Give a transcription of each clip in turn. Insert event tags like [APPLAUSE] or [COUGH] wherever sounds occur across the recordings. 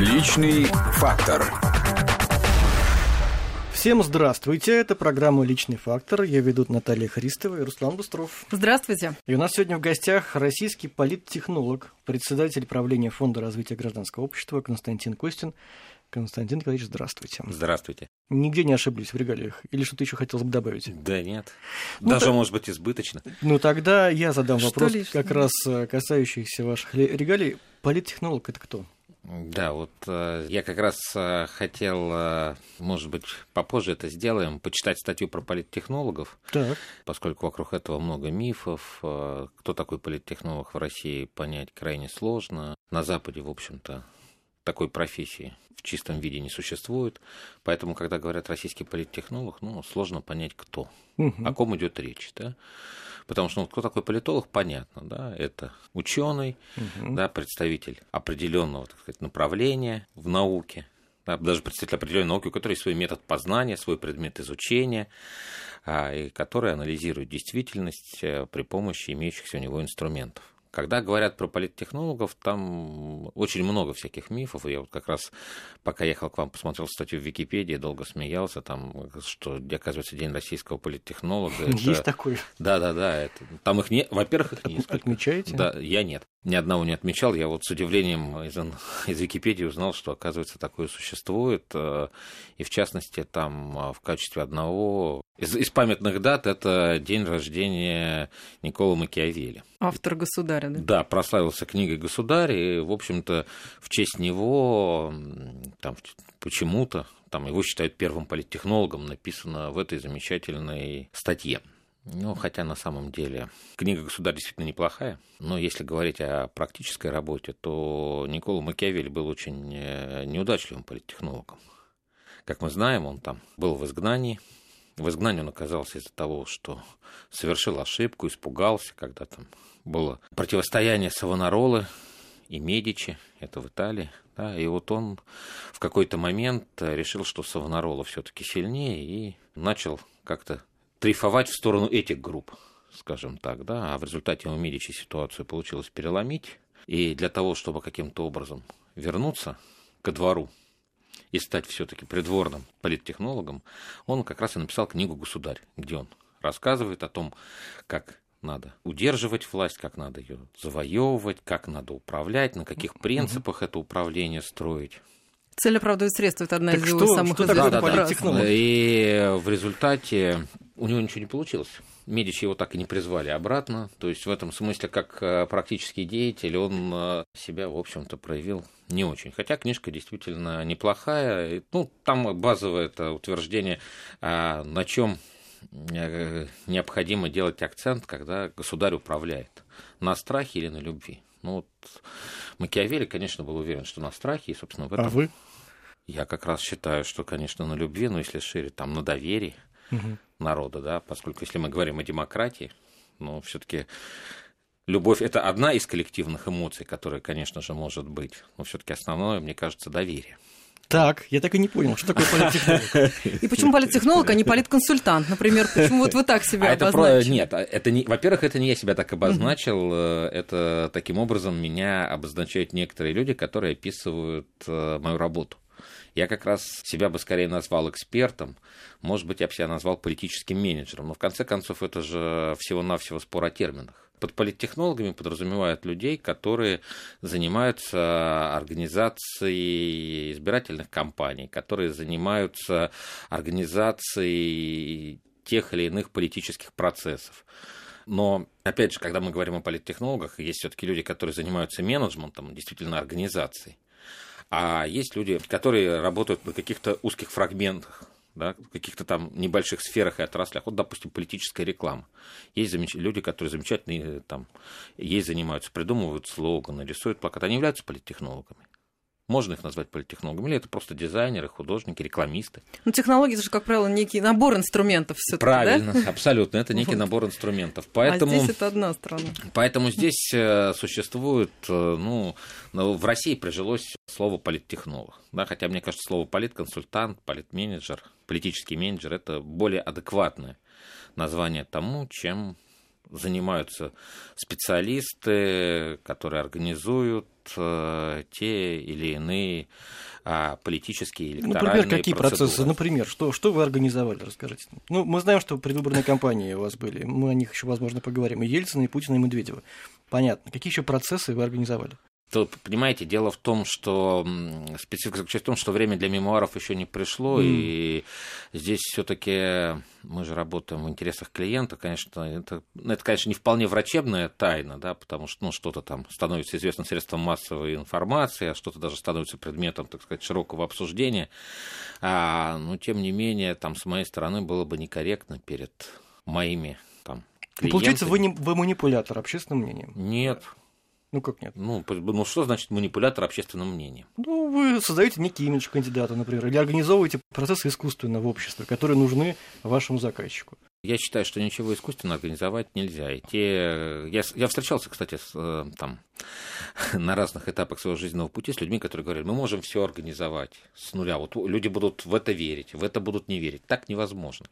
Личный фактор. Всем здравствуйте, это программа «Личный фактор». Я ведут Наталья Христова и Руслан Бустров. Здравствуйте. И у нас сегодня в гостях российский политтехнолог, председатель правления Фонда развития гражданского общества Константин Костин. Константин Николаевич, здравствуйте. Здравствуйте. Нигде не ошиблись в регалиях? Или что-то еще хотелось бы добавить? Да нет. Ну, Даже, так- может быть, избыточно. Ну, тогда я задам Что вопрос, лишнего? как раз э, касающийся ваших регалий. Политтехнолог – это кто? Да, вот э, я как раз э, хотел, э, может быть, попозже это сделаем, почитать статью про политтехнологов, Так. поскольку вокруг этого много мифов. э, Кто такой политтехнолог в России, понять крайне сложно. На Западе, в общем-то, такой профессии в чистом виде не существует. Поэтому, когда говорят российский политтехнолог, ну, сложно понять, кто. Мгм. о ком идет речь, да? Потому что ну, кто такой политолог, понятно, да, это ученый, Мгм. да, представитель определенного, так сказать, направления в науке, да, даже представитель определенной науки, у которой есть свой метод познания, свой предмет изучения, а, и который анализирует действительность э, при помощи имеющихся у него инструментов. Когда говорят про политтехнологов, там очень много всяких мифов. Я вот как раз, пока ехал к вам, посмотрел статью в Википедии, долго смеялся, там, что, оказывается, День российского политтехнолога. [LAUGHS] это- Есть такой. Да, да, да. Это... Там их не. Во-первых, их несколько. Отмечаете? Да, я нет. Ни одного не отмечал. Я вот с удивлением из, [LAUGHS] из Википедии узнал, что, оказывается, такое существует. э, И, в частности, там э, в качестве одного из, из памятных дат это день рождения Никола Макиавелли. Автор государя, да? Да, прославился книгой «Государь», и, в общем-то, в честь него там почему-то там его считают первым политтехнологом, написано в этой замечательной статье. Ну, хотя на самом деле книга «Государь» действительно неплохая, но если говорить о практической работе, то Никола Макиавелли был очень э, неудачливым политтехнологом. Как мы знаем, он там был в изгнании. В изгнании он оказался из-за того, что совершил ошибку, испугался, когда там было противостояние Савонаролы и Медичи, это в Италии. Да, и вот он в какой-то момент э, решил, что Савонарола все-таки сильнее, и начал как-то дрейфовать в сторону этих групп, скажем так, да, а в результате у Медичи ситуацию получилось переломить, и для того, чтобы каким-то образом вернуться ко двору и стать все-таки придворным политтехнологом, он как раз и написал книгу «Государь», где он рассказывает о том, как надо удерживать власть, как надо ее завоевывать, как надо управлять, на каких принципах это управление строить. Цель оправдывает средства, это одна Так из что- его самых что известных фраз. политтехнолог? И в результате у него ничего не получилось. Медичи его так и не призвали обратно. То есть в этом смысле, как э, практический деятель, он э, себя, в общем-то, проявил не очень. Хотя книжка действительно неплохая. Ну, там базовое это утверждение, а, на чем э, необходимо делать акцент, когда государь управляет. На страхе или на любви. Ну, вот Макиавелли, конечно, был уверен, что на страхе, и, собственно, в этом А вы? я как раз считаю, что, конечно, на любви, но если шире, там, на доверии Мгм. народа, да, поскольку если мы говорим о демократии, ну, все-таки любовь это одна из коллективных эмоций, которая, конечно же, может быть, но все-таки основное, мне кажется, доверие. Так, я так и не понял, что такое политтехнолог. И почему политтехнолог, а не политконсультант, например? Почему вот вы так себя а это про... обозначили? Нет, а это не... во-первых, это не я себя так обозначил, э, это таким образом меня обозначают некоторые люди, которые описывают э, мою работу. Я как раз себя бы скорее назвал экспертом, может быть, я бы себя назвал политическим менеджером, но в конце концов это же всего-навсего спор о терминах. Под политтехнологами подразумевают людей, которые занимаются организацией избирательных кампаний, которые занимаются организацией тех или иных политических процессов. Но, опять же, когда мы говорим о политтехнологах, есть все-таки люди, которые занимаются менеджментом, действительно организацией. А есть люди, которые работают на каких-то узких фрагментах, да, в каких-то там небольших сферах и отраслях. Вот, допустим, политическая реклама. Есть замеч... люди, которые замечательные там, ей занимаются, придумывают слоганы, рисуют плакаты. Они являются политтехнологами. Можно их назвать политтехнологами, или это просто дизайнеры, художники, рекламисты. Ну, технологии, это же, как правило, некий набор инструментов все Правильно, абсолютно. Это некий набор инструментов. А Поэтому... здесь это одна сторона. Поэтому здесь э, существует, э, ну, в России прижилось слово политтехнолог, да, хотя мне кажется, слово политконсультант, политменеджер, политический менеджер это более адекватное название тому, чем занимаются специалисты, которые организуют те или иные а, политические электоральные например, какие процедуры. процессы? Например, что, что вы организовали, расскажите. Ну, мы знаем, что предвыборные кампании у вас были. Мы о них еще, возможно, поговорим. И Ельцина, и Путина, и Медведева. Понятно. Какие еще процессы вы организовали? Тут, понимаете, дело в том, что специфика заключается в том, что время для мемуаров еще не пришло, М. и здесь все-таки мы же работаем в интересах клиента, конечно, это, ну, это, конечно, не вполне врачебная тайна, да, потому что ну, что-то там становится известным средством массовой информации, а что-то даже становится предметом, так сказать, широкого обсуждения. А, но тем не менее, там с моей стороны было бы некорректно перед моими там. Ну, получается, вы, клиентами. не, вы манипулятор общественным мнением. Нет. Ну, как нет? Ну, ну, что значит манипулятор общественным мнением? Ну, вы создаете некий имидж кандидата, например, или организовываете процессы искусственно в обществе, которые нужны вашему заказчику. Я считаю, что ничего искусственно организовать нельзя. И те... я, с- я встречался, кстати, с, э, там, [LAUGHS] на разных этапах своего жизненного пути с людьми, которые говорили, мы можем все организовать с нуля. Вот люди будут в это верить, в это будут не верить. Так невозможно.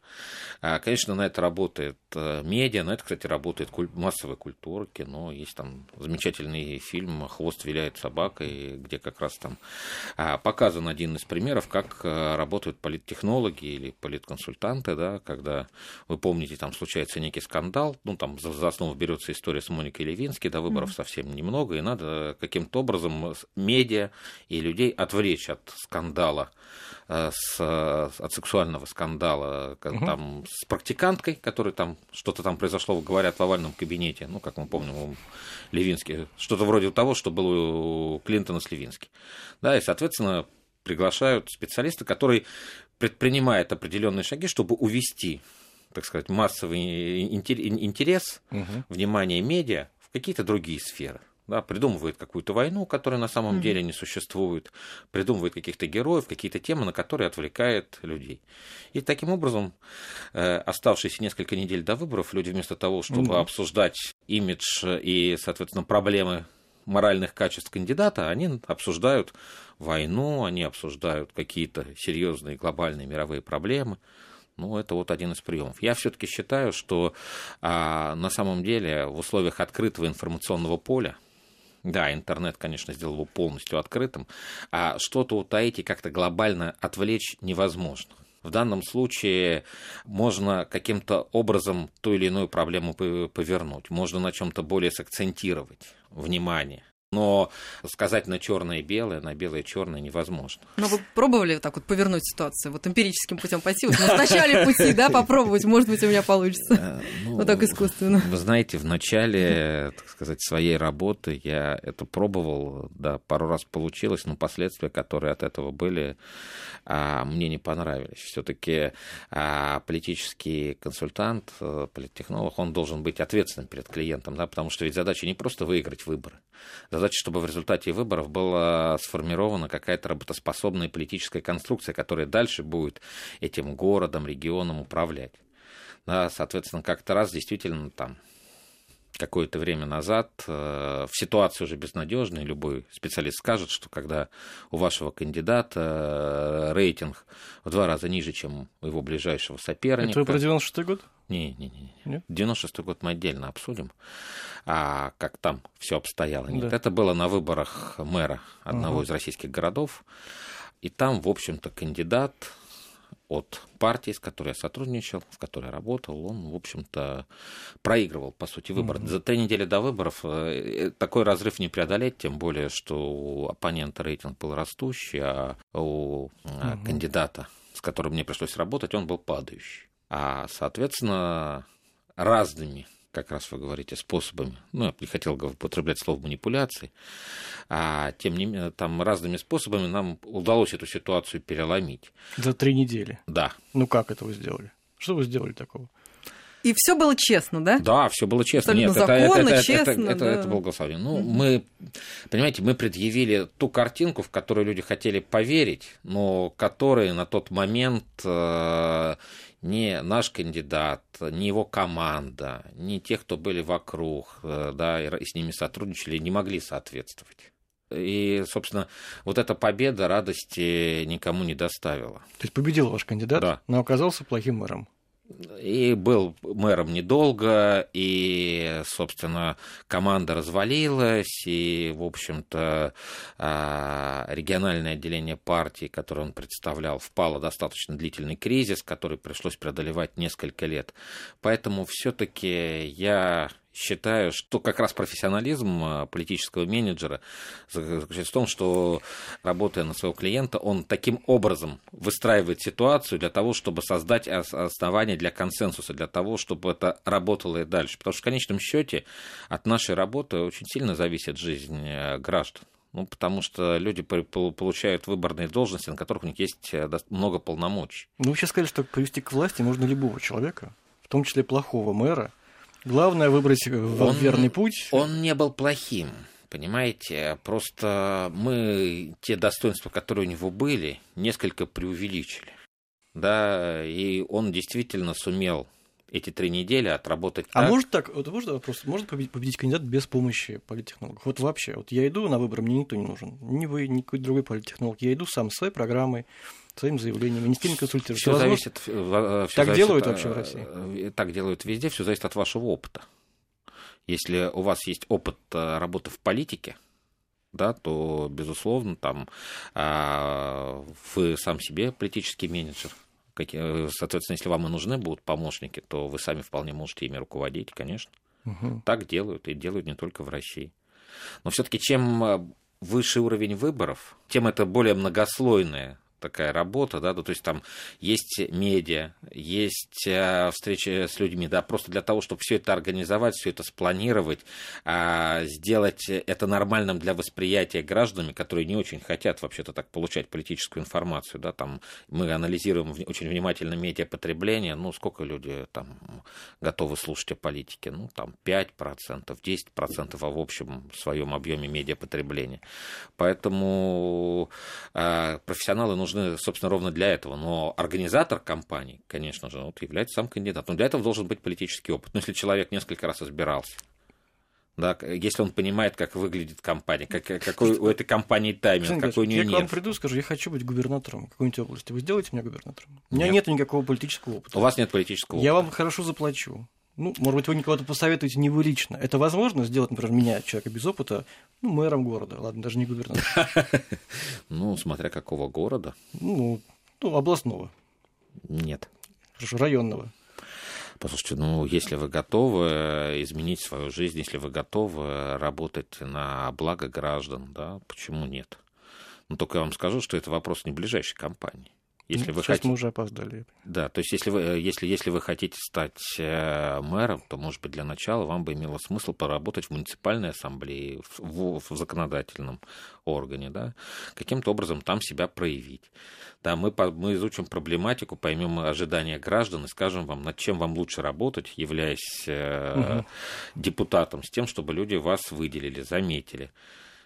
А, Конечно, на это работает э, медиа, на это, кстати, работает куль- массовая культура, кино. Есть там замечательный фильм «Хвост виляет собакой», где как раз там а, показан один из примеров, как э, работают политтехнологи или политконсультанты, да, когда вы помните, там случается некий скандал, ну, там за, за основу берется история с Моникой Левински, до выборов совсем немного, и надо каким-то образом медиа и людей отвлечь от скандала, э, с, от сексуального скандала к- Мгм. там, с практиканткой, которая там, что-то там произошло, говорят, в овальном кабинете, ну, как мы помним, у Левински, что-то вроде того, что было у Клинтона с Левински. Да, и, соответственно, приглашают специалиста, который предпринимает определенные шаги, чтобы увести, так сказать, массовый интер- интерес, внимание медиа в какие-то другие сферы. Да, придумывает какую-то войну, которая на самом Мгм. деле не существует, придумывает каких-то героев, какие-то темы, на которые отвлекает людей. И таким образом, э, оставшиеся несколько недель до выборов, люди вместо того, чтобы Да. обсуждать имидж и, соответственно, проблемы моральных качеств кандидата, они обсуждают войну, они обсуждают какие-то серьезные глобальные мировые проблемы. Ну, это вот один из приемов. Я все-таки считаю, что а, на самом деле в условиях открытого информационного поля, да, интернет, конечно, сделал его полностью открытым, а что-то утаить и как-то глобально отвлечь невозможно. В данном случае можно каким-то образом ту или иную проблему повернуть, можно на чем-то более сакцентировать внимание. Но сказать на черное и белое, на белое и черное невозможно. Но вы пробовали так вот повернуть ситуацию, вот эмпирическим путем пойти, вот в начале пути, да, попробовать, может быть, у меня получится. Э, ну, Вот так искусственно. Вы знаете, в начале, так сказать, своей работы я это пробовал, да, пару раз получилось, но последствия, которые от этого были, а, мне не понравились. Все-таки политический консультант, э, политтехнолог, он должен быть ответственным перед клиентом, да, потому что ведь задача не просто выиграть выборы. Задача, чтобы в результате выборов была сформирована какая-то работоспособная политическая конструкция, которая дальше будет этим городом, регионом управлять. Да, соответственно, как-то раз действительно там какое-то время назад э, в ситуации уже безнадежной любой специалист скажет, что когда у вашего кандидата э, рейтинг в два раза ниже, чем у его ближайшего соперника. Это вы про 96 год? Не, не, не, не. Нет? 96 год мы отдельно обсудим, а как там все обстояло. Нет, Да. это было на выборах мэра одного Ага. из российских городов, и там, в общем-то, кандидат от партии, с которой я сотрудничал, в которой я работал, он, в общем-то, проигрывал, по сути, выборы. За три недели до выборов э, такой разрыв не преодолеть, тем более, что у оппонента рейтинг был растущий, а у э, Мгм. кандидата, с которым мне пришлось работать, он был падающий. А, соответственно, разными, как раз вы говорите, способами, ну, я не хотел употреблять слово манипуляции, а тем не менее, там разными способами нам удалось эту ситуацию переломить. За три недели. Да, Ну как это вы сделали? Что вы сделали такого? И все было честно, да? да, все было честно. Абсолютно Нет, это, это, законно, это, честно, это, это, да. это было голосование. Ну, мы, понимаете, мы предъявили ту картинку, в которую люди хотели поверить, но которые на тот момент э, не наш кандидат, не его команда, не те, кто были вокруг, э, да, и с ними сотрудничали, не могли соответствовать. И, собственно, вот эта победа радости никому не доставила. То есть победил ваш кандидат, Да. но оказался плохим мэром. И был мэром недолго, и, собственно, команда развалилась, и, в общем-то, а, региональное отделение партии, которое он представлял, впало в достаточно длительный кризис, который пришлось преодолевать несколько лет. Поэтому все-таки я считаю, что как раз профессионализм а, политического менеджера заключается в том, что, работая на своего клиента, он таким образом выстраивает ситуацию для того, чтобы создать основания для консенсуса, для того, чтобы это работало и дальше. Потому что в конечном счете от нашей работы очень сильно зависит жизнь э, граждан. Ну, потому что люди получают выборные должности, на которых у них есть э, много полномочий. Ну, вы сейчас сказали, что привести к власти можно любого человека, в том числе плохого мэра, Главное выбрать э, он, верный путь. Он не был плохим. Понимаете, просто мы те достоинства, которые у него были, несколько преувеличили. Да, и он действительно сумел эти три недели отработать. А так. может так, вот можно вопрос, может победить, победить кандидат без помощи политтехнологов? Вот вообще, вот я иду на выборы, мне никто не нужен, ни вы, ни какой другой политтехнолог, я иду сам с своей программой, своим заявлением, ни с кем не. Все зависит, все так зависит, делают вообще в России? Э, так делают везде, все зависит от вашего опыта. Если у вас есть опыт э, работы в политике, да, то, безусловно, там а, вы сам себе политический менеджер. Э, соответственно, если вам и нужны будут помощники, то вы сами вполне можете ими руководить, конечно. Угу. Так делают, и делают не только в России. Но все-таки чем выше уровень выборов, тем это более многослойная такая работа, да, то есть там есть медиа, есть э, встречи с людьми, да, просто для того, чтобы все это организовать, все это спланировать, а, сделать это нормальным для восприятия гражданами, которые не очень хотят вообще-то так получать политическую информацию, да, там мы анализируем очень внимательно медиапотребление, ну, сколько люди там готовы слушать о политике, ну, там 5%, 10%, а в общем своем объеме медиапотребления. Поэтому а, профессионалы нужны нужны, собственно, ровно для этого. Но организатор кампании, конечно же, вот, является сам кандидат. Но для этого должен быть политический опыт. Но если человек несколько раз избирался, да, если он понимает, как выглядит компания, как, какой у этой компании тайминг, какой у нее я нет. Я к вам приду, скажу, я хочу быть губернатором какой-нибудь области. Вы сделаете меня губернатором? У меня нет, нет никакого политического опыта. У вас нет политического опыта. Я вам хорошо заплачу. Ну, может быть, вы никого-то посоветуете, не вы лично. Это возможно сделать, например, меня, человека без опыта, ну, мэром города, ладно, даже не губернатором. [LAUGHS] Ну, смотря какого города. Ну, ну, областного. Нет. Хорошо, районного. Послушайте, ну, если вы готовы изменить свою жизнь, если вы готовы работать на благо граждан, да, почему нет? Но только я вам скажу, что это вопрос не ближайшей кампании. Если ну, вы хотите... мы уже опоздали. Да, то есть если вы, э, если, если вы хотите стать э, мэром, то, может быть, для начала вам бы имело смысл поработать в муниципальной ассамблее, в, в законодательном органе, да, каким-то образом там себя проявить. Да, мы, мы изучим проблематику, поймем ожидания граждан и скажем вам, над чем вам лучше работать, являясь угу. депутатом, с тем, чтобы люди вас выделили, заметили,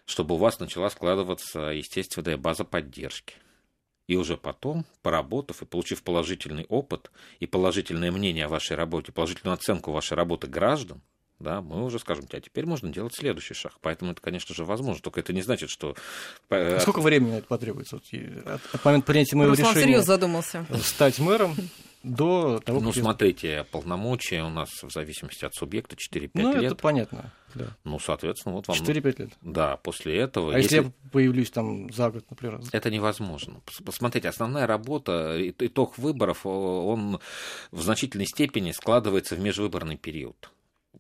чтобы у вас начала складываться естественная база поддержки. И уже потом, поработав и получив положительный опыт и положительное мнение о вашей работе, положительную оценку вашей работы граждан, да, мы уже скажем, а теперь можно делать следующий шаг. Поэтому это, конечно же, возможно. Только это не значит, что... А сколько времени это потребуется? Вот, от, от момента принятия моего Руслан решения... серьезно задумался. Стать мэром до того, Ну, смотрите, полномочия у нас в зависимости от субъекта 4-5 лет. Ну, это понятно. Да. Ну, соответственно, вот вам... 4-5 лет. Да, после этого... А если... если я появлюсь там за год, например? Это невозможно. Посмотрите, основная работа, итог выборов, он в значительной степени складывается в межвыборный период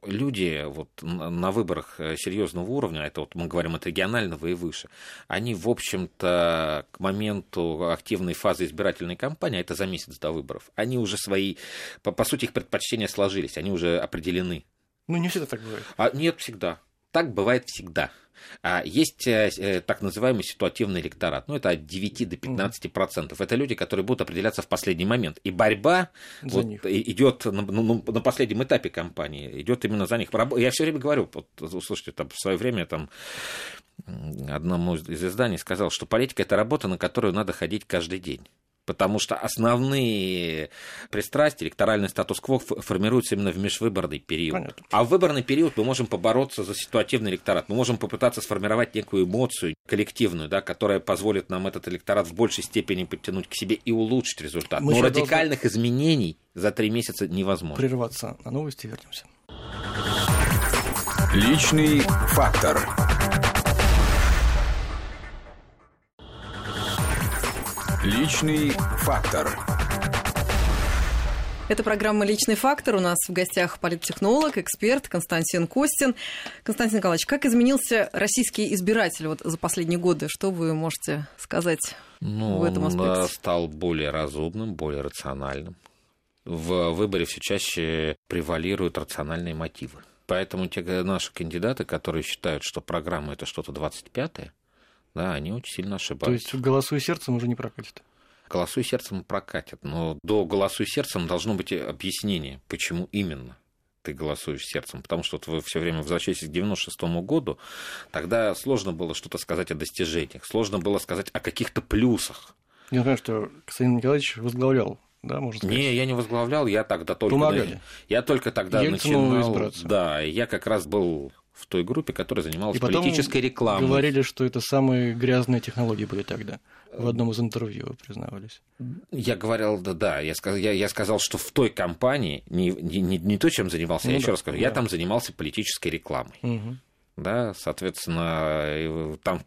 люди вот на выборах э, серьезного уровня, это вот мы говорим от регионального и выше, они, в общем-то, к моменту активной фазы избирательной кампании, а это за месяц до выборов, они уже свои, по, по сути, их предпочтения сложились, они уже определены. Ну, не всегда так бывает. А, нет, всегда. Так бывает всегда. А есть э, э, так называемый ситуативный электорат. Ну, это от 9 до 15 процентов. Это люди, которые будут определяться в последний момент. И борьба вот, идет на, ну, на последнем этапе кампании, идет именно за них. Я все время говорю, вот, слушайте, там, в свое время там одному из изданий сказал, что политика это работа, на которую надо ходить каждый день. Потому что основные пристрастия, электоральный статус-кво формируются именно в межвыборный период. Понятно. А в выборный период мы можем побороться за ситуативный электорат, мы можем попытаться сформировать некую эмоцию коллективную, да, которая позволит нам этот электорат в большей степени подтянуть к себе и улучшить результат. Мы Но радикальных должны... изменений за три месяца невозможно. Прерваться на новости вернемся. Личный фактор. Личный фактор. Это программа «Личный фактор». У нас в гостях политтехнолог, эксперт Константин Костин. Константин Николаевич, как изменился российский избиратель вот за последние годы? Что вы можете сказать ну, в этом аспекте? Он стал более разумным, более рациональным. В выборе все чаще превалируют рациональные мотивы. Поэтому те наши кандидаты, которые считают, что программа это что-то 25-е, да, они очень сильно ошибаются. То есть «Голосуй сердцем» уже не прокатит? «Голосуй сердцем» прокатит, но до «Голосуй сердцем» должно быть объяснение, почему именно ты голосуешь сердцем, потому что вот вы все время возвращаетесь к 96 году, тогда сложно было что-то сказать о достижениях, сложно было сказать о каких-то плюсах. Я знаю, что Константин Николаевич возглавлял да, можно сказать? Не, я не возглавлял, я тогда только... Помогали. Я только тогда Ельцину начинал... Избраться. Да, я как раз был в той группе, которая занималась и политической рекламой. говорили, что это самые грязные технологии были тогда. В одном из интервью вы признавались. Я говорил, да, да. Я сказал, я, я сказал, что в той компании, не, не, не то, чем занимался, ну, я да, еще раз скажу, да. я там занимался политической рекламой. Угу. Да, соответственно, там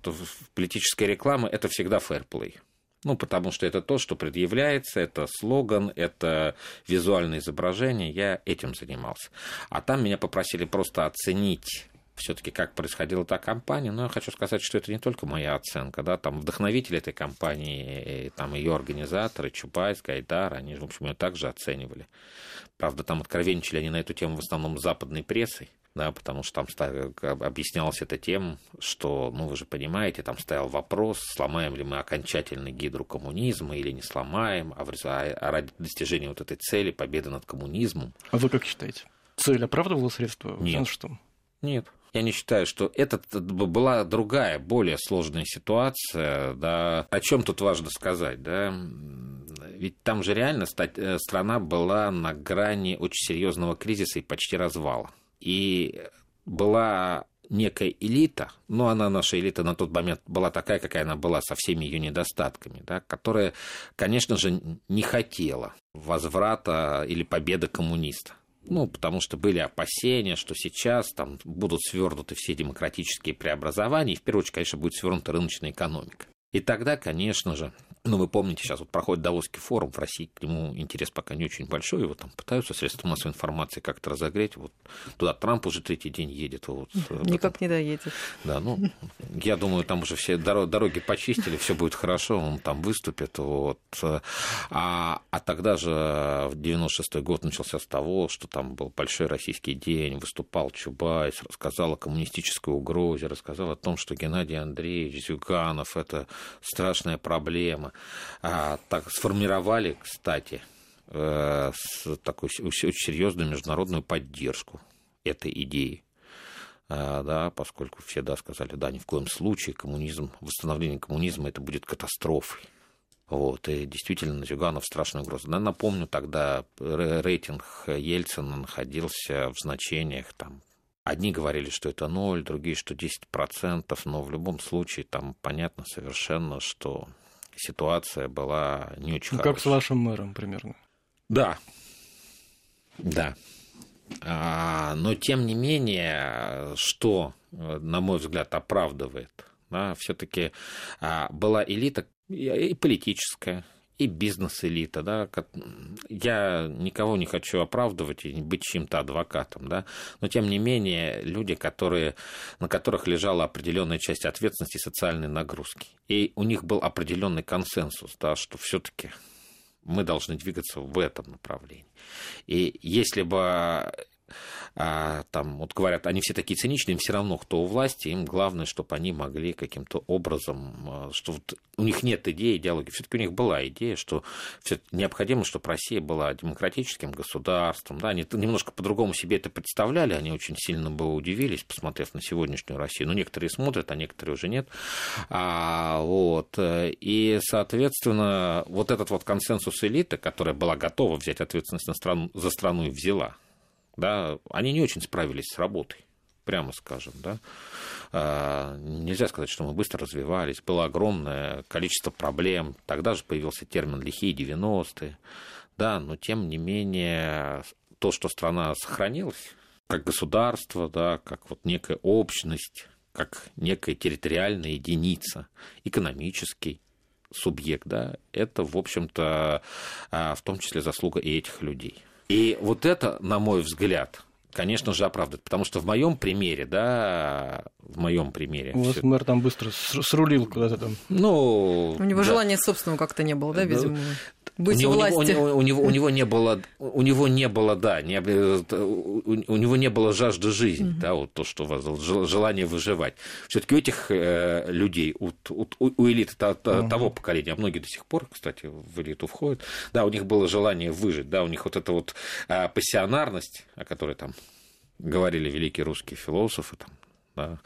политическая реклама это всегда фэрплей. Ну, потому что это то, что предъявляется, это слоган, это визуальное изображение, я этим занимался. А там меня попросили просто оценить все-таки как происходила та кампания, но я хочу сказать, что это не только моя оценка, да, там вдохновители этой кампании, там ее организаторы, Чубайс, Гайдар, они, в общем, ее также оценивали. Правда, там откровенничали они на эту тему в основном западной прессой, да, потому что там объяснялось это тем, что, ну, вы же понимаете, там стоял вопрос, сломаем ли мы окончательно гидру коммунизма или не сломаем, а, в, а ради достижения вот этой цели, победы над коммунизмом. А вы как считаете? Цель оправдывала средства? Нет. Что? Нет. Я не считаю, что это была другая, более сложная ситуация. Да. О чем тут важно сказать? Да? Ведь там же реально э, страна была на грани очень серьезного кризиса и почти развала. И была некая элита, но она, наша элита на тот момент была такая, какая она была, со всеми ее недостатками, да, которая, конечно же, не хотела возврата или победы коммуниста. Ну, потому что были опасения, что сейчас там будут свернуты все демократические преобразования, и в первую очередь, конечно, будет свернута рыночная экономика. И тогда, конечно же, ну, вы помните, сейчас вот проходит Давосский форум в России, к нему интерес пока не очень большой, его там пытаются средства массовой информации как-то разогреть. Вот туда Трамп уже третий день едет. Вот, [LAUGHS] Никак не доедет. Да, ну, я думаю, там уже все дороги почистили, все будет хорошо, он там выступит. Вот. А, а тогда же в 96-й год начался с того, что там был большой российский день, выступал Чубайс, рассказал о коммунистической угрозе, рассказал о том, что Геннадий Андреевич Зюганов – это страшная проблема а, так сформировали, кстати, э, с такой очень серьезную международную поддержку этой идеи. А, да, поскольку все да, сказали, да, ни в коем случае коммунизм, восстановление коммунизма это будет катастрофой. Вот, и действительно, Зюганов страшная угроза. Напомню, тогда рейтинг Ельцина находился в значениях там, Одни говорили, что это ноль, другие, что 10%, но в любом случае там понятно совершенно, что ситуация была не очень ну, хорошая. Как с вашим мэром примерно. Да, да. А, но тем не менее, что, на мой взгляд, оправдывает, да, все-таки а, была элита и политическая, и бизнес-элита, да, я никого не хочу оправдывать и быть чьим-то адвокатом, да, но тем не менее люди, которые, на которых лежала определенная часть ответственности социальной нагрузки, и у них был определенный консенсус, да, что все-таки мы должны двигаться в этом направлении. И если бы а, там, вот говорят, они все такие циничные, им все равно, кто у власти, им главное, чтобы они могли каким-то образом, а, что вот у них нет идеи, идеологии, все-таки у них была идея, что необходимо, чтобы Россия была демократическим государством, да, они немножко по-другому себе это представляли, они очень сильно бы удивились, посмотрев на сегодняшнюю Россию, но некоторые смотрят, а некоторые уже нет, а, вот, и, соответственно, вот этот вот консенсус элиты, которая была готова взять ответственность на страну, за страну и взяла, да, они не очень справились с работой прямо скажем, да. А, нельзя сказать, что мы быстро развивались, было огромное количество проблем, тогда же появился термин «лихие 90-е», да, но тем не менее то, что страна сохранилась, как государство, да, как вот некая общность, как некая территориальная единица, экономический субъект, да, это, в общем-то, а, в том числе заслуга и этих людей. И вот это, на мой взгляд, конечно же, оправдывает. Потому что в моем примере, да, в моем примере. У вас мэр там быстро срулил куда-то там. Ну. У него да. желания собственного как-то не было, да, видимо? Быть у, власти. У, у, него, у него не [LAUGHS] было, у него не было, да, не, у, у него не было жажды жизни, mm-hmm. да, вот то, что вас желание выживать. Все-таки у этих э, людей, у, у, у элиты то, mm-hmm. того поколения, а многие до сих пор, кстати, в элиту входят, да, у них было желание выжить, да, у них вот эта вот э, пассионарность, о которой там говорили великие русские философы, там, да,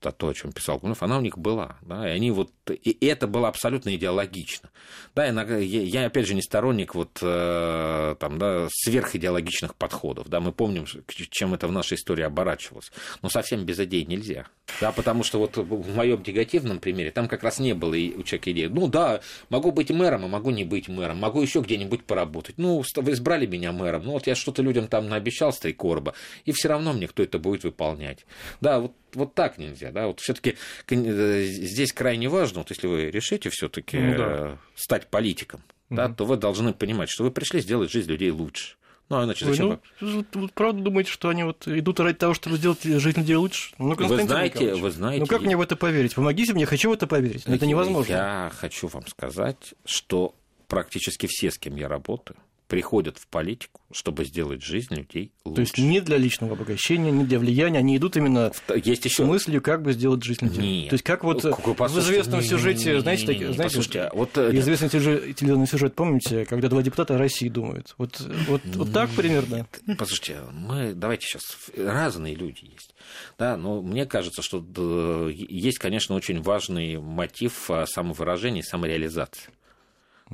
это то, о чем писал Гунов, она у них была, да, и они вот, и это было абсолютно идеологично, да, иногда, я, я опять же не сторонник вот, э, там, да, сверхидеологичных подходов, да, мы помним, чем это в нашей истории оборачивалось, но совсем без идей нельзя, да, потому что вот в моем негативном примере там как раз не было у человека идеи, ну да, могу быть мэром, а могу не быть мэром, могу еще где-нибудь поработать, ну, вы избрали меня мэром, ну вот я что-то людям там наобещал с три короба, и все равно мне кто это будет выполнять, да, вот вот так нельзя, да, вот все-таки э, здесь крайне важно, вот если вы решите все-таки ну, да. Э, стать политиком, угу. да, то вы должны понимать, что вы пришли сделать жизнь людей лучше. Ну, а иначе зачем? ну, вы, вы правда думаете, что они вот идут ради того, чтобы сделать жизнь людей лучше? Ну, вы знаете, вы знаете. Ну, как мне в это поверить? Помогите мне, хочу в это поверить. Но это невозможно. Я хочу вам сказать, что практически все, с кем я работаю, приходят в политику, чтобы сделать жизнь людей лучше. То есть не для личного обогащения, не для влияния, они идут именно Есть еще... с мыслью, как бы сделать жизнь людей. Нет. То есть как вот в известном сюжете, знаете, такие, знаете, Послушайте, вот, э, известный телевизионный сюжет, помните, когда два депутата о России думают? Вот, вот, вот так примерно? Послушайте, мы, давайте сейчас, разные люди есть. Да, но мне кажется, что есть, конечно, очень важный мотив самовыражения и самореализации.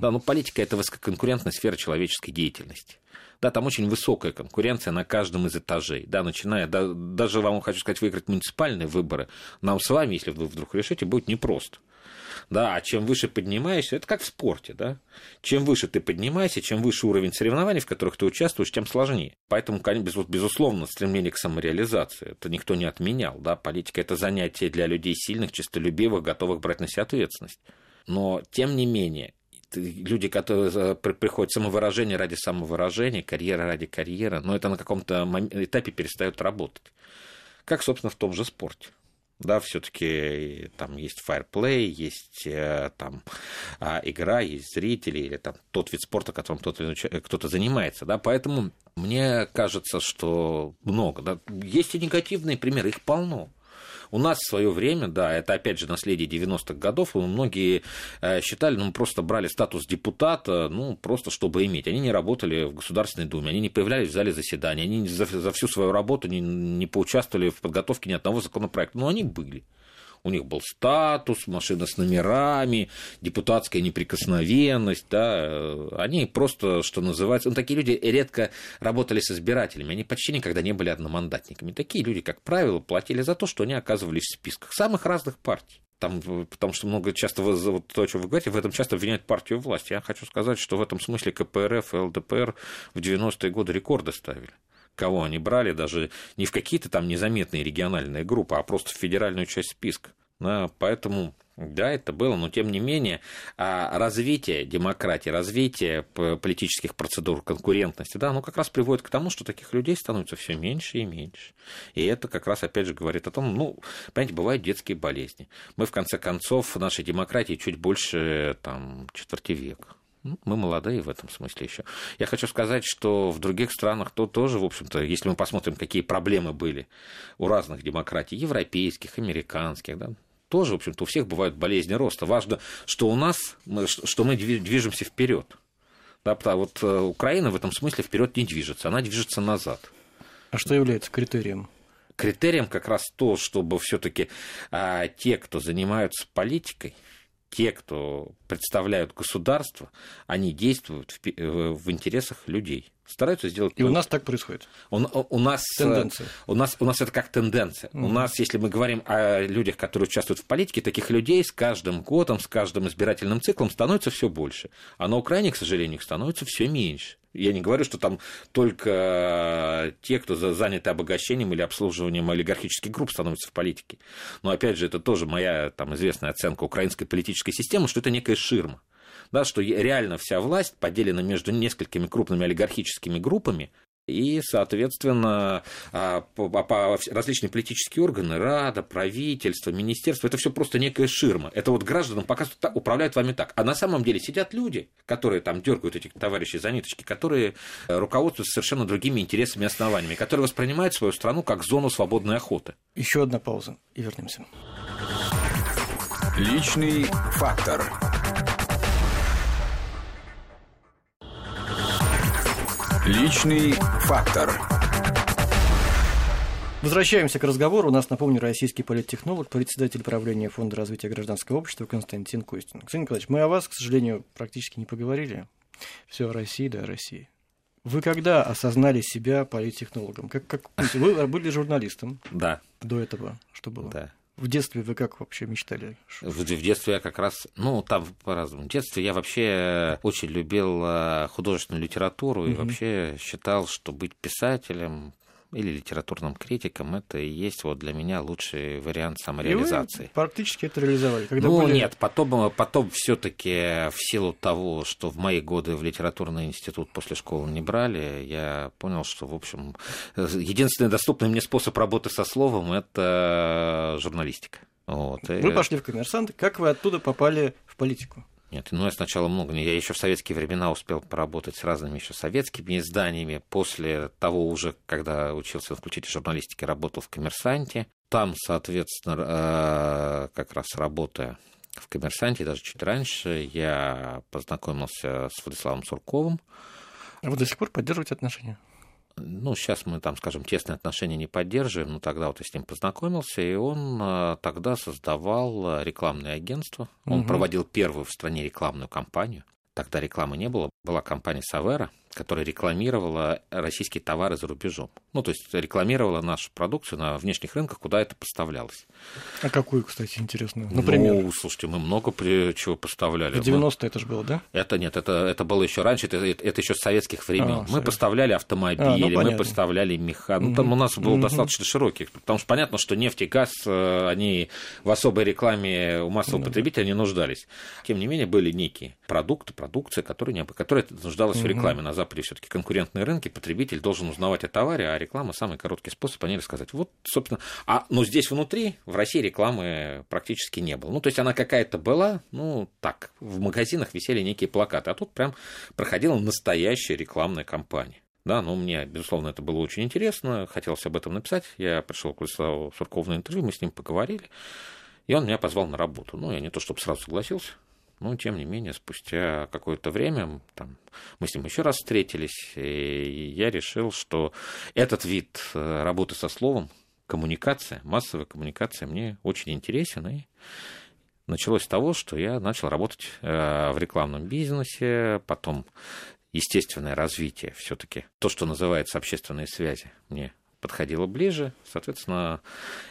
Да, ну политика это высококонкурентная сфера человеческой деятельности. Да, там очень высокая конкуренция на каждом из этажей. Да, начиная, да, даже вам хочу сказать, выиграть муниципальные выборы, нам с вами, если вы вдруг решите, будет непросто. Да, а чем выше поднимаешься, это как в спорте, да. Чем выше ты поднимаешься, чем выше уровень соревнований, в которых ты участвуешь, тем сложнее. Поэтому, безусловно, стремление к самореализации, это никто не отменял, да. Политика – это занятие для людей сильных, честолюбивых, готовых брать на себя ответственность. Но, тем не менее, люди, которые приходят самовыражение ради самовыражения, карьера ради карьеры, но это на каком-то этапе перестает работать. Как, собственно, в том же спорте. Да, все-таки там есть фаерплей, есть э, там а, игра, есть зрители, или там тот вид спорта, которым кто-то занимается. Да, поэтому мне кажется, что много. Да. Есть и негативные примеры, их полно. У нас в свое время, да, это опять же наследие 90-х годов, многие э, считали, ну, просто брали статус депутата, ну, просто чтобы иметь. Они не работали в Государственной Думе, они не появлялись в зале заседания, они за, за всю свою работу не, не поучаствовали в подготовке ни одного законопроекта, но они были. У них был статус, машина с номерами, депутатская неприкосновенность, да, они просто, что называется, ну, такие люди редко работали с избирателями, они почти никогда не были одномандатниками. Такие люди, как правило, платили за то, что они оказывались в списках самых разных партий. Там, потому что много часто, вот то, о чем вы говорите, в этом часто обвиняют партию власти. Я хочу сказать, что в этом смысле КПРФ и ЛДПР в 90-е годы рекорды ставили кого они брали, даже не в какие-то там незаметные региональные группы, а просто в федеральную часть списка. Поэтому да, это было, но тем не менее а развитие демократии, развитие политических процедур конкурентности, да, оно как раз приводит к тому, что таких людей становится все меньше и меньше. И это как раз, опять же, говорит о том, ну, понимаете, бывают детские болезни. Мы, в конце концов, в нашей демократии чуть больше там, четверти века мы молодые в этом смысле еще. Я хочу сказать, что в других странах то тоже, в общем-то, если мы посмотрим, какие проблемы были у разных демократий, европейских, американских, да, тоже, в общем-то, у всех бывают болезни роста. Важно, что у нас, что мы движемся вперед. Да, вот э, Украина в этом смысле вперед не движется, она движется назад. А что является критерием? Критерием как раз то, чтобы все-таки а, те, кто занимаются политикой, те, кто представляют государство, они действуют в, э, в интересах людей. Стараются сделать... И у нас так происходит. У, у, нас, э, тенденция. У нас, у нас это как тенденция. Mm. У нас, если мы говорим о людях, которые участвуют в политике, таких людей с каждым годом, с каждым избирательным циклом становится все больше. А на Украине, к сожалению, их становится все меньше. Я не говорю, что там только те, кто заняты обогащением или обслуживанием олигархических групп, становятся в политике. Но опять же, это тоже моя там, известная оценка украинской политической системы, что это некая ширма. Да, что реально вся власть поделена между несколькими крупными олигархическими группами, и, соответственно, а, по, различные политические органы, Рада, правительство, министерство, это все просто некая ширма. Это вот гражданам показывают, управляют вами так. А на самом деле сидят люди, которые там дергают этих товарищей за ниточки, которые э, руководствуются совершенно другими интересами и основаниями, которые воспринимают свою страну как зону свободной охоты. Еще одна пауза и вернемся. Личный фактор. Личный фактор. Возвращаемся к разговору. У нас, напомню, российский политтехнолог, председатель правления Фонда развития гражданского общества Константин Костин. Константин Николаевич, мы о вас, к сожалению, практически не поговорили. Все о России, да, о России. Вы когда осознали себя политтехнологом? Как, как, вы были журналистом? Да. До этого что было? Да. В детстве вы как вообще мечтали? В, в детстве я как раз, ну, там по-разному. В детстве я вообще очень любил э, художественную литературу и вообще считал, что быть писателем, или литературным критиком, это и есть вот для меня лучший вариант самореализации. И вы практически это реализовали. Когда ну были... нет, потом, потом все-таки в силу того, что в мои годы в литературный институт после школы не брали, я понял, что, в общем, единственный доступный мне способ работы со словом – это журналистика. Вот. Вы пошли в коммерсанты. Как вы оттуда попали в политику? Нет, ну я сначала много. Я еще в советские времена успел поработать с разными еще советскими изданиями. После того уже, когда учился в факультете журналистики, работал в «Коммерсанте». Там, соответственно, э, как раз работая в «Коммерсанте», даже чуть раньше, я познакомился с Владиславом Сурковым. А вы до сих пор поддерживаете отношения? Ну, сейчас мы там, скажем, тесные отношения не поддерживаем, но тогда вот я с ним познакомился, и он а, тогда создавал рекламное агентство. Он угу. проводил первую в стране рекламную кампанию. Тогда рекламы не было. Была компания Савера, которая рекламировала российские товары за рубежом. Ну, то есть рекламировала нашу продукцию на внешних рынках, куда это поставлялось. А какую, кстати, интересно? Например? Ну, слушайте, мы много чего поставляли. В 90-е это же было, да? Это нет, это, это было еще раньше, это, это еще с советских времен. А, мы совет. поставляли автомобили, а, ну, мы поставляли меха. Ну, там у нас был угу. достаточно широкий, потому что понятно, что нефть и газ, э, они в особой рекламе у массового да. потребителя не нуждались. Тем не менее, были некие продукты, продукция, которые, которые нуждалась угу. в рекламе. Западе все-таки конкурентные рынки, потребитель должен узнавать о товаре, а реклама самый короткий способ о ней рассказать. Вот, собственно, а, но здесь внутри, в России рекламы практически не было. Ну, то есть она какая-то была, ну, так, в магазинах висели некие плакаты, а тут прям проходила настоящая рекламная кампания. Да, ну, мне, безусловно, это было очень интересно, хотелось об этом написать. Я пришел к Владиславу Суркову на интервью, мы с ним поговорили, и он меня позвал на работу. Ну, я не то чтобы сразу согласился, но, тем не менее, спустя какое-то время там, мы с ним еще раз встретились, и я решил, что этот вид э, работы со словом, коммуникация, массовая коммуникация мне очень интересен. И началось с того, что я начал работать э, в рекламном бизнесе, потом естественное развитие все-таки, то, что называется общественные связи, мне подходило ближе. Соответственно,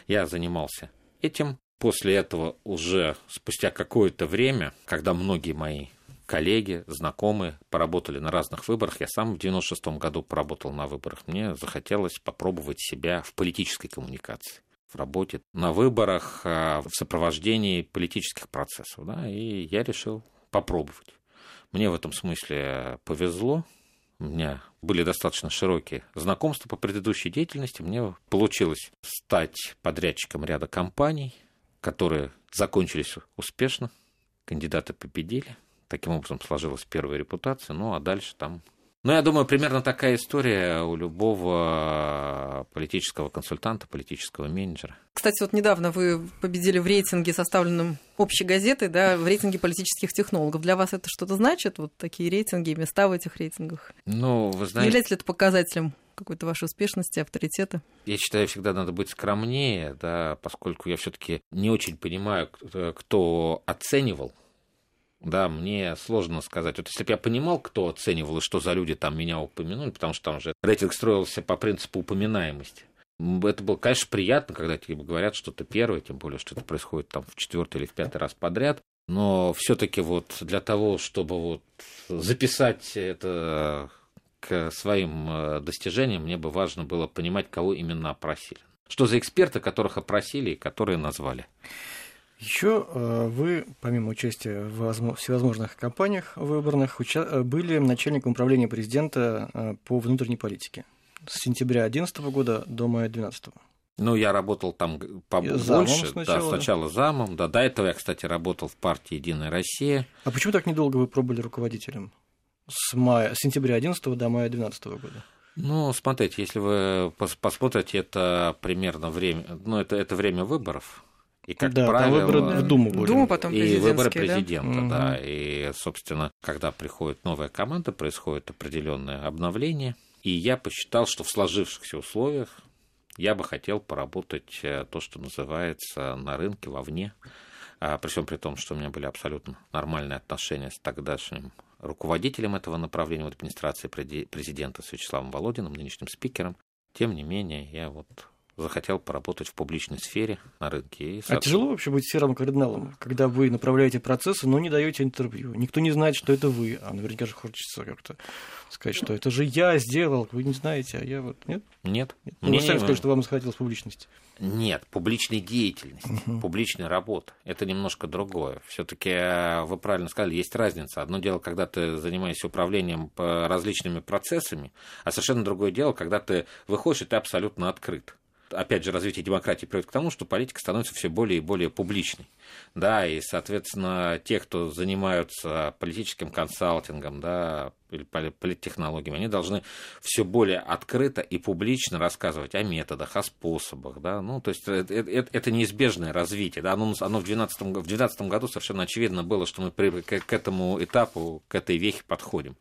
я занимался этим. После этого уже спустя какое-то время, когда многие мои коллеги, знакомые поработали на разных выборах. Я сам в 96 году поработал на выборах. Мне захотелось попробовать себя в политической коммуникации в работе на выборах, а, в сопровождении политических процессов. Да, и я решил попробовать. Мне в этом смысле повезло. У меня были достаточно широкие знакомства по предыдущей деятельности. Мне получилось стать подрядчиком ряда компаний – которые закончились успешно, кандидаты победили. Таким образом сложилась первая репутация, ну а дальше там ну, я думаю, примерно такая история у любого политического консультанта, политического менеджера. Кстати, вот недавно вы победили в рейтинге, составленном общей газетой, да, в рейтинге политических технологов. Для вас это что-то значит, вот такие рейтинги, места в этих рейтингах? Ну, вы знаете... Является ли это показателем какой-то вашей успешности, авторитета? Я считаю, всегда надо быть скромнее, да, поскольку я все-таки не очень понимаю, кто оценивал да, мне сложно сказать. Вот если бы я понимал, кто оценивал и что за люди там меня упомянули, потому что там же рейтинг строился по принципу упоминаемости. Это было, конечно, приятно, когда тебе говорят что-то первое, тем более, что это происходит там в четвертый или в пятый раз подряд. Но все-таки вот для того, чтобы вот записать это к своим э, достижениям, мне бы важно было понимать, кого именно опросили. Что за эксперты, которых опросили и которые назвали. Еще э, вы, помимо участия в всевозможных кампаниях выборных, э, были начальником управления президента по внутренней политике с сентября 2011 года до мая 2012. Ну, я работал там побольше, сначала. да, сначала замом, да, до этого я, кстати, работал в партии «Единая Россия». А почему так недолго вы пробыли руководителем? С, мая, с сентября 2011 до мая 2012 года? Ну, смотрите, если вы посмотрите, это примерно время, ну, это, это время выборов, и, как да, правило, выборы в Думу были. Думу потом и выборы президента, да? да. И, собственно, когда приходит новая команда, происходит определенное обновление. И я посчитал, что в сложившихся условиях я бы хотел поработать э, то, что называется на рынке вовне. А, при всем при том, что у меня были абсолютно нормальные отношения с тогдашним руководителем этого направления в администрации президента с Вячеславом Володиным, нынешним спикером. Тем не менее, я вот захотел поработать в публичной сфере на рынке. И, а тяжело вообще быть серым кардиналом, когда вы направляете процессы, но не даете интервью. Никто не знает, что это вы, а наверняка же хочется как-то сказать, что это же я сделал, вы не знаете, а я вот нет? Нет. нет? Ну, Мне... Вы сами сказали, что вам захотелось публичности. Нет, публичной деятельности, угу. публичной работы. Это немножко другое. Все-таки э, вы правильно сказали, есть разница. Одно дело, когда ты занимаешься управлением различными процессами, а совершенно другое дело, когда ты выходишь, и ты абсолютно открыт опять же, развитие демократии приводит к тому, что политика становится все более и более публичной. Да, и, соответственно, те, кто занимаются политическим консалтингом, да, или политтехнологиями, они должны все более открыто и публично рассказывать о методах, о способах, да, ну, то есть это, это, это неизбежное развитие, да, оно, оно в 2012, в 2012 году совершенно очевидно было, что мы при, к, к этому этапу, к этой вехе подходим.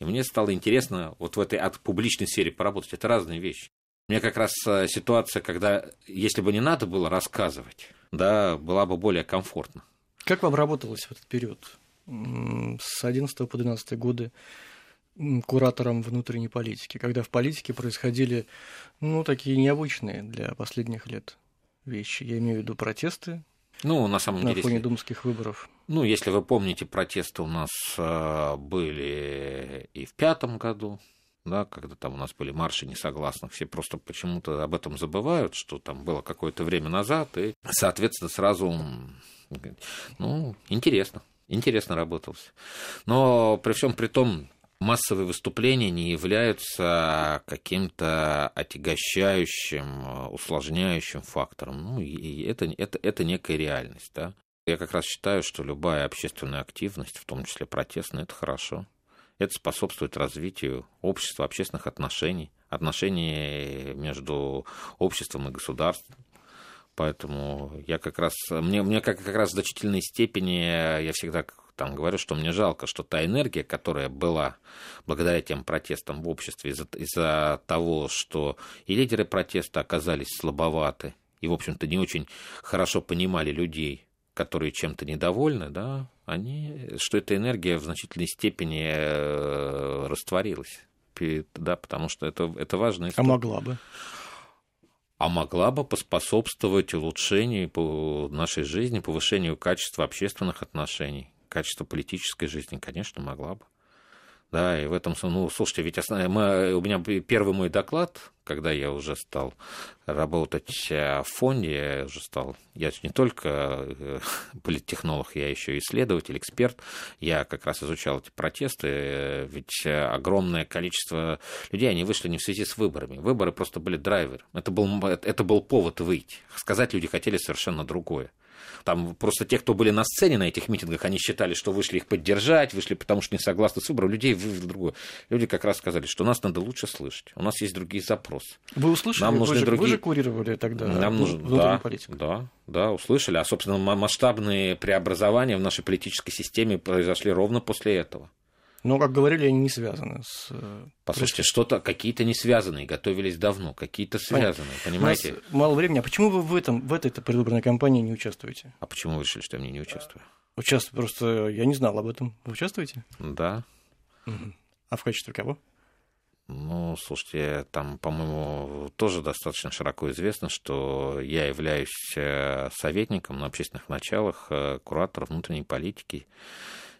И мне стало интересно вот в этой от публичной сфере поработать. Это разные вещи. Мне как раз э, ситуация, когда, если бы не надо было рассказывать, да, была бы более комфортна. Как вам работалось в этот период? С 11 по 12 годы куратором внутренней политики, когда в политике происходили, ну, такие необычные для последних лет вещи. Я имею в виду протесты, ну, на самом на деле, фоне если... думских выборов. Ну, если вы помните, протесты у нас э, были и в пятом году, да, когда там у нас были марши несогласных, все просто почему-то об этом забывают, что там было какое-то время назад, и, соответственно, сразу, ну, интересно, интересно работалось. Но при всем при том, массовые выступления не являются каким-то отягощающим, усложняющим фактором. Ну, и это, это, это некая реальность, да. Я как раз считаю, что любая общественная активность, в том числе протестная, это хорошо. Это способствует развитию общества, общественных отношений, отношений между обществом и государством. Поэтому я как раз, мне, мне как, как раз в значительной степени, я всегда там говорю, что мне жалко, что та энергия, которая была благодаря тем протестам в обществе из-за, из-за того, что и лидеры протеста оказались слабоваты, и, в общем-то, не очень хорошо понимали людей, которые чем-то недовольны, да, они, что эта энергия в значительной степени э, растворилась. Да, потому что это, это важно. А могла бы? А могла бы поспособствовать улучшению нашей жизни, повышению качества общественных отношений, качества политической жизни, конечно, могла бы. Да, и в этом, ну, слушайте, ведь основ... мы, у меня первый мой доклад, когда я уже стал работать э, в фонде, я уже стал, я не только э, [LAUGHS] политтехнолог, я еще исследователь, эксперт, я как раз изучал эти протесты, э, ведь огромное количество людей, они вышли не в связи с выборами, выборы просто были драйвер, это был, это был повод выйти, сказать люди хотели совершенно другое. Там просто те, кто были на сцене на этих митингах, они считали, что вышли их поддержать, вышли потому что не согласны с выбором. Людей в другое. Люди как раз сказали, что нас надо лучше слышать. У нас есть другие запросы. Вы услышали? Нам нужны вы, же, другие... вы же курировали тогда Нам нужно... да, политику. Да, да, услышали. А, собственно, масштабные преобразования в нашей политической системе произошли ровно после этого. Но, как говорили, они не связаны с... Э, Послушайте, что-то, какие-то не связанные, готовились давно, какие-то связанные, понимаете? мало времени. А почему вы в, этом, в этой предвыборной кампании не участвуете? А почему вы решили, что я в ней не участвую? Участвую, просто я не знал об этом. Вы участвуете? Да. Угу. А в качестве кого? Ну, слушайте, там, по-моему, тоже достаточно широко известно, что я являюсь э, советником на общественных началах, э, куратор внутренней политики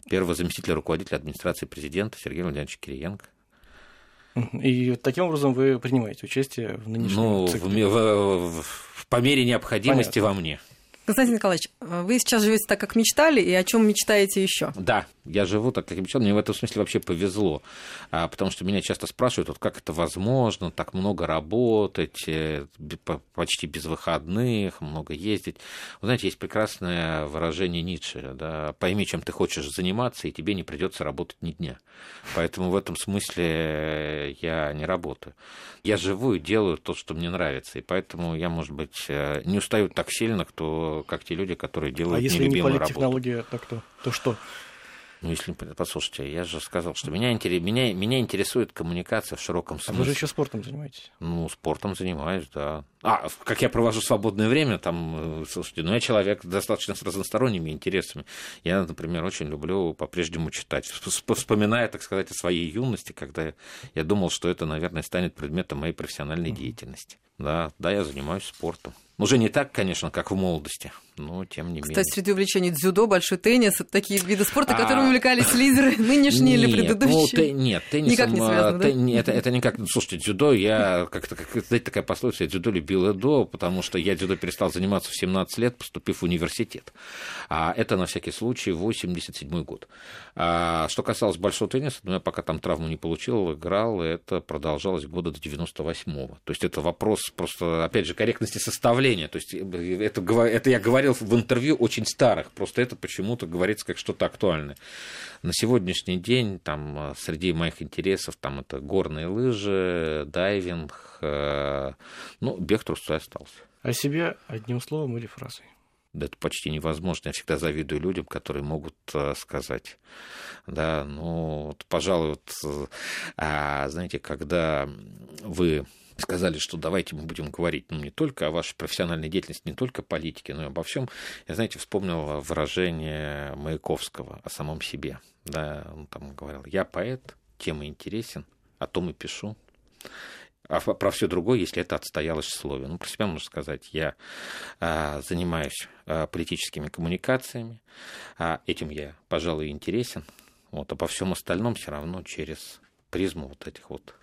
первого заместителя руководителя администрации президента Сергея Владимировича Кириенко. И таким образом вы принимаете участие в нынешнем Ну, в, в, в, по мере необходимости Понятно. во мне. Константин Николаевич, вы сейчас живете так, как мечтали, и о чем мечтаете еще? Да, я живу так, как мечтал. Мне в этом смысле вообще повезло, а, потому что меня часто спрашивают, вот как это возможно, так много работать, э, почти без выходных, много ездить. Вы знаете, есть прекрасное выражение Ницше, да, пойми, чем ты хочешь заниматься, и тебе не придется работать ни дня. Поэтому в этом смысле я не работаю. Я живу и делаю то, что мне нравится, и поэтому я, может быть, э, не устаю так сильно, кто, как те люди, которые делают а если нелюбимую не политтехнология, то кто? То что? Ну, если, послушайте, я же сказал, что меня, меня, меня интересует коммуникация в широком смысле. А вы же еще спортом занимаетесь? Ну, спортом занимаюсь, да. А, как я провожу свободное время, там, э, слушайте, ну, я человек достаточно с разносторонними интересами. Я, например, очень люблю по-прежнему читать, вспоминая, так сказать, о своей юности, когда я думал, что это, наверное, станет предметом моей профессиональной деятельности. Да, да, я занимаюсь спортом. Уже не так, конечно, как в молодости, но тем не Кстати, менее. Кстати, среди увлечений дзюдо, большой теннис, это такие виды спорта, которыми а... увлекались лидеры [LAUGHS] нынешние нет, или предыдущие? Ну, нет, теннисом... Никак не связано, тен... да? это, это никак... Слушайте, дзюдо, я как-то, как, знаете, такая пословица, я дзюдо любил и до, потому что я дзюдо перестал заниматься в 17 лет, поступив в университет. А это, на всякий случай, 87 год. А что касалось большого тенниса, ну, я пока там травму не получил, играл, и это продолжалось года до 98-го. То есть это вопрос просто, опять же, корректности составления. То есть это, это я говорил в интервью очень старых, просто это почему-то говорится как что-то актуальное. На сегодняшний день там среди моих интересов там это горные лыжи, дайвинг, э, ну, бег трусцой остался. О себе одним словом или фразой? Да это почти невозможно. Я всегда завидую людям, которые могут э, сказать. Да, ну, вот, пожалуй, вот, а, знаете, когда вы сказали, что давайте мы будем говорить ну, не только о вашей профессиональной деятельности, не только о политике, но и обо всем. Я, знаете, вспомнил выражение Маяковского о самом себе. Да, он там говорил, я поэт, тем и интересен, о том и пишу. А про все другое, если это отстоялось в слове. Ну, про себя можно сказать, я а, занимаюсь а, политическими коммуникациями, а этим я, пожалуй, интересен. Вот, а по всем остальном все равно через призму вот этих вот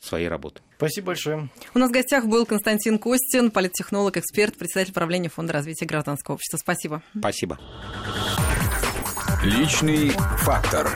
своей работы. Спасибо большое. У нас в гостях был Константин Костин, политтехнолог, эксперт, председатель правления Фонда развития гражданского общества. Спасибо. Спасибо. Личный фактор.